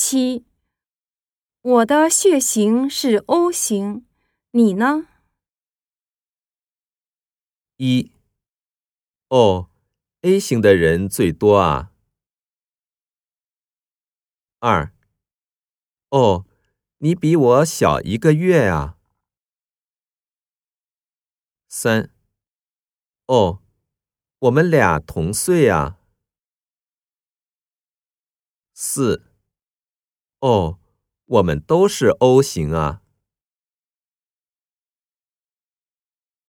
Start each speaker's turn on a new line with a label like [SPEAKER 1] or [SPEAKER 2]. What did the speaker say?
[SPEAKER 1] 七，我的血型是 O 型，你呢？
[SPEAKER 2] 一，哦，A 型的人最多啊。二，哦，你比我小一个月啊。三，哦，我们俩同岁啊。四，哦，我们都是 O 型啊。